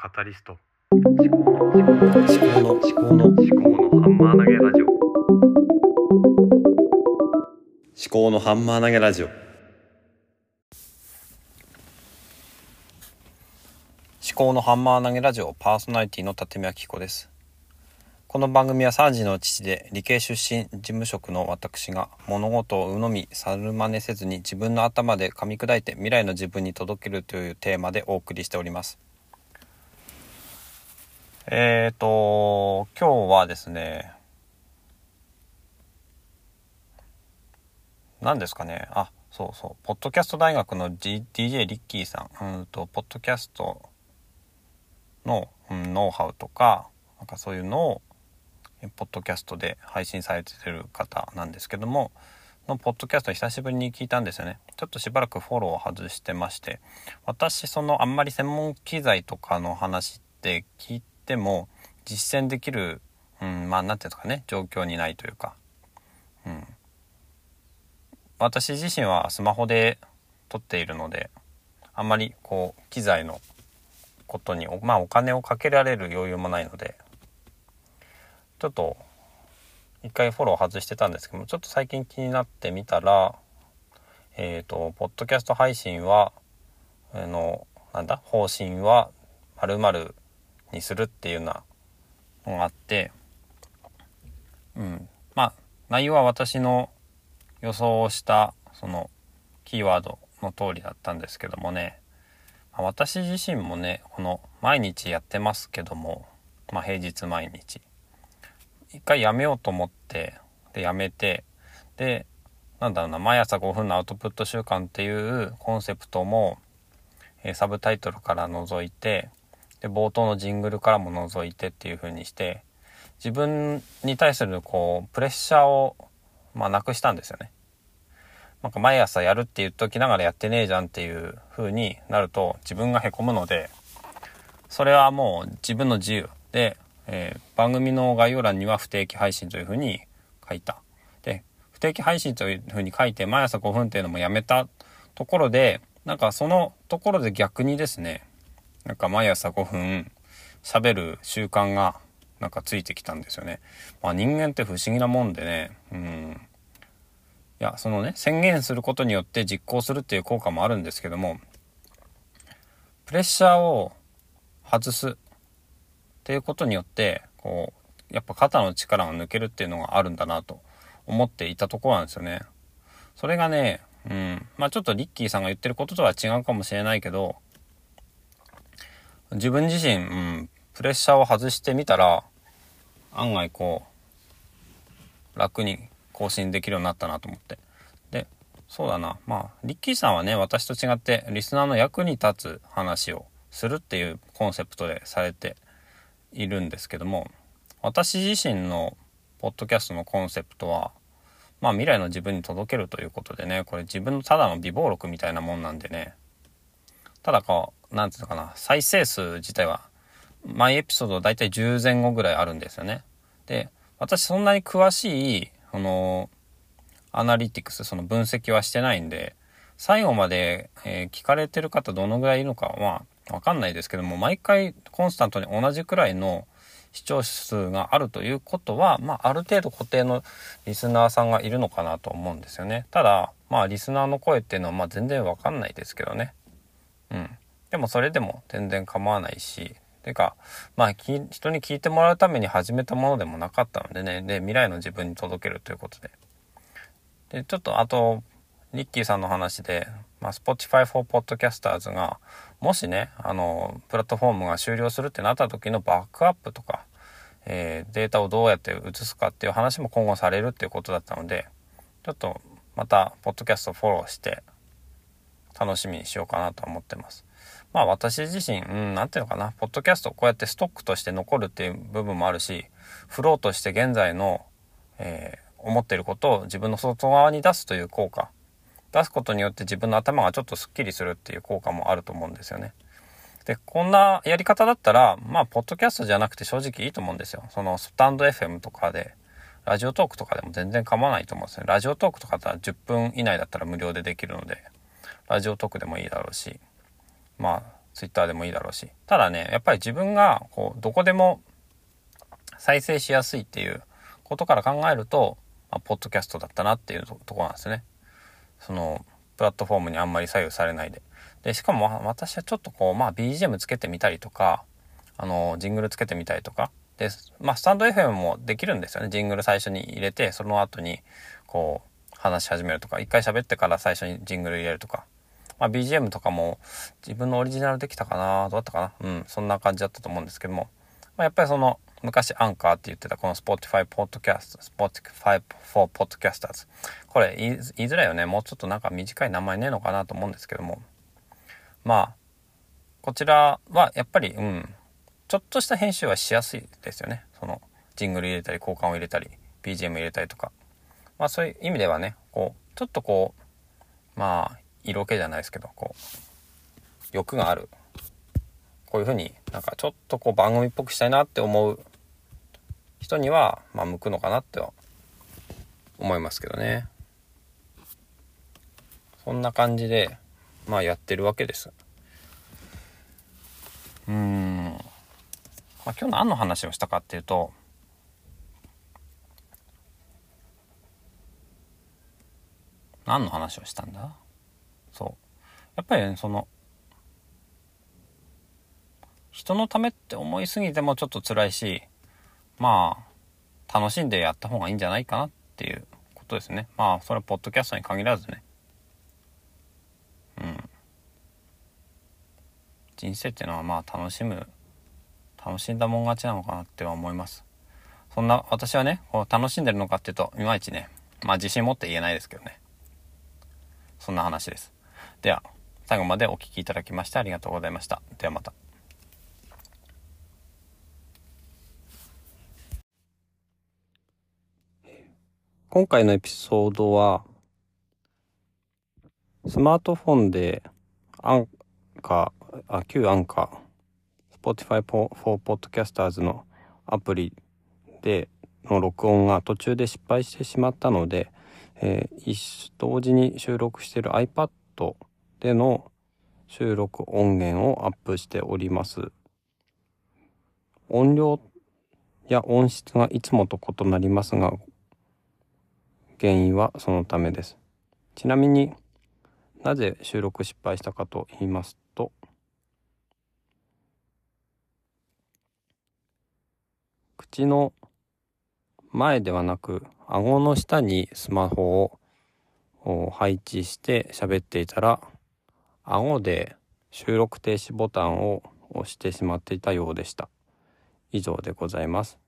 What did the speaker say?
カタリスト。思考の思考の思考の思考の思考のハンマー投げラジオ。思考のハンマー投げラジオ。思考のハンマー投げラジオパーソナリティの立見明子です。この番組は3児の父で理系出身事務職の私が物事を鵜呑み猿真似せずに自分の頭で噛み砕いて未来の自分に届けるというテーマでお送りしております。えーと今日はですね何ですかね。あそうそう。ポッドキャスト大学の、G、DJ リッキーさん。うんとポッドキャストの、うん、ノウハウとかなんかそういうのをポッドキャストで配信されてる方なんですけどものポッドキャスト久しぶりに聞いたんですよね。ちょっとしばらくフォローを外してまして私そのあんまり専門機材とかの話って聞いても実践できる、うん、まあ何ていうんですかね状況にないというか、うん、私自身はスマホで撮っているのであんまりこう機材のことにまあお金をかけられる余裕もないので。ちょっと一回フォロー外してたんですけどもちょっと最近気になってみたらえっ、ー、とポッドキャスト配信はあのなんだ方針は〇〇にするっていうなのがあってうん。まあ内容は私の予想をしたそのキーワードの通りだったんですけどもね、まあ、私自身もねこの毎日やってますけども、まあ、平日毎日。一回やめようと思ってでやめてでなんだろうな毎朝5分のアウトプット習慣っていうコンセプトも、え、サブタイトルから除いてで冒頭のジングルからも除いてっていう風にして自分に対するこうプレッシャーをまあ、なくしたんですよね。なんか毎朝やるって言っときながらやってねえじゃんっていう風になると自分がへこむので、それはもう自分の自由で、えー、番組の概要欄には不定期配信という風に書いた。で、不定期配信という風に書いて毎朝5分っていうのもやめたところで、なんかそのところで逆にですね、なんか毎朝5分喋る習慣がなんかついてきたんですよね。まあ人間って不思議なもんでね、うん。いや、そのね、宣言することによって実行するっていう効果もあるんですけども、プレッシャーを外すっていうことによって、こう、やっぱ肩の力が抜けるっていうのがあるんだなと思っていたところなんですよね。それがね、うん、まあちょっとリッキーさんが言ってることとは違うかもしれないけど、自分自身、うん、プレッシャーを外してみたら、案外こう、楽に更新できるようになったなと思って。で、そうだな。まあ、リッキーさんはね、私と違って、リスナーの役に立つ話をするっていうコンセプトでされているんですけども、私自身のポッドキャストのコンセプトは、まあ未来の自分に届けるということでね、これ自分のただの美貌録みたいなもんなんでね、ただこう、なんていうのかな、再生数自体は毎エピソード大体10前後ぐらいあるんですよね。で、私そんなに詳しい、あの、アナリティクス、その分析はしてないんで、最後まで、えー、聞かれてる方どのぐらいいるのかは、わかんないですけども、毎回コンスタントに同じくらいの視聴数があるということは、まあ、ある程度固定のリスナーさんがいるのかなと思うんですよね。ただ、まあ、リスナーの声っていうのは、まあ、全然わかんないですけどね。うん。でも、それでも全然構わないし、てか、まあ、人に聞いてもらうために始めたものでもなかったのでね、で、未来の自分に届けるということで。で、ちょっとあと、リッキーさんの話で、まあ、Spotify for Podcasters が、もしね、あの、プラットフォームが終了するってなった時のバックアップとか、えー、データをどうやって移すかっていう話も今後されるっていうことだったので、ちょっとまた、ポッドキャストフォローして、楽しみにしようかなと思ってます。まあ私自身、うん、なんていうのかな、ポッドキャストこうやってストックとして残るっていう部分もあるし、フローとして現在の、えー、思っていることを自分の外側に出すという効果。出すことによって自分の頭がちょっとスッキリするっていう効果もあると思うんですよね。で、こんなやり方だったら、まあ、ポッドキャストじゃなくて正直いいと思うんですよ。その、スタンド FM とかで、ラジオトークとかでも全然構わないと思うんですね。ラジオトークとかだったら10分以内だったら無料でできるので、ラジオトークでもいいだろうし、まあ、Twitter でもいいだろうし。ただね、やっぱり自分が、こう、どこでも再生しやすいっていうことから考えると、まあ、ポッドキャストだったなっていうところなんですね。その、プラットフォームにあんまり左右されないで。で、しかも私はちょっとこう、まあ BGM つけてみたりとか、あの、ジングルつけてみたりとか。で、まあスタンド FM もできるんですよね。ジングル最初に入れて、その後に、こう、話し始めるとか、一回喋ってから最初にジングル入れるとか。まあ BGM とかも自分のオリジナルできたかなどうだったかなうん、そんな感じだったと思うんですけども。まあ、やっぱりその、昔アンカーって言ってたこの Spotify Podcast、Spotify for Podcasters。これ言いづらいよね。もうちょっとなんか短い名前ねえのかなと思うんですけども。まあ、こちらはやっぱり、うん、ちょっとした編集はしやすいですよね。その、ジングル入れたり、交換を入れたり、BGM 入れたりとか。まあそういう意味ではね、こう、ちょっとこう、まあ、色気じゃないですけど、こう、欲がある。こういうふうになんかちょっとこう番組っぽくしたいなって思う人には、まあ、向くのかなっては思いますけどね。そんな感じで、まあやってるわけです。うん。まあ、今日何の話をしたかっていうと、何の話をしたんだ？そう。やっぱり、ね、その、人のためって思いすぎてもちょっと辛いし、まあ、楽しんでやった方がいいんじゃないかなっていうことですね。まあ、それはポッドキャストに限らずね。うん。人生っていうのはまあ楽しむ、楽しんだもん勝ちなのかなっては思います。そんな、私はね、こう楽しんでるのかっていうと、いまいちね、まあ自信持って言えないですけどね。そんな話です。では、最後までお聴きいただきましてありがとうございました。ではまた。今回のエピソードは、スマートフォンでアンカー、あ、旧アンカー、Spotify for Podcasters のアプリでの録音が途中で失敗してしまったので、えー、同時に収録している iPad での収録音源をアップしております。音量や音質がいつもと異なりますが、原因はそのためです。ちなみになぜ収録失敗したかと言いますと口の前ではなく顎の下にスマホを配置して喋っていたら顎で収録停止ボタンを押してしまっていたようでした。以上でございます。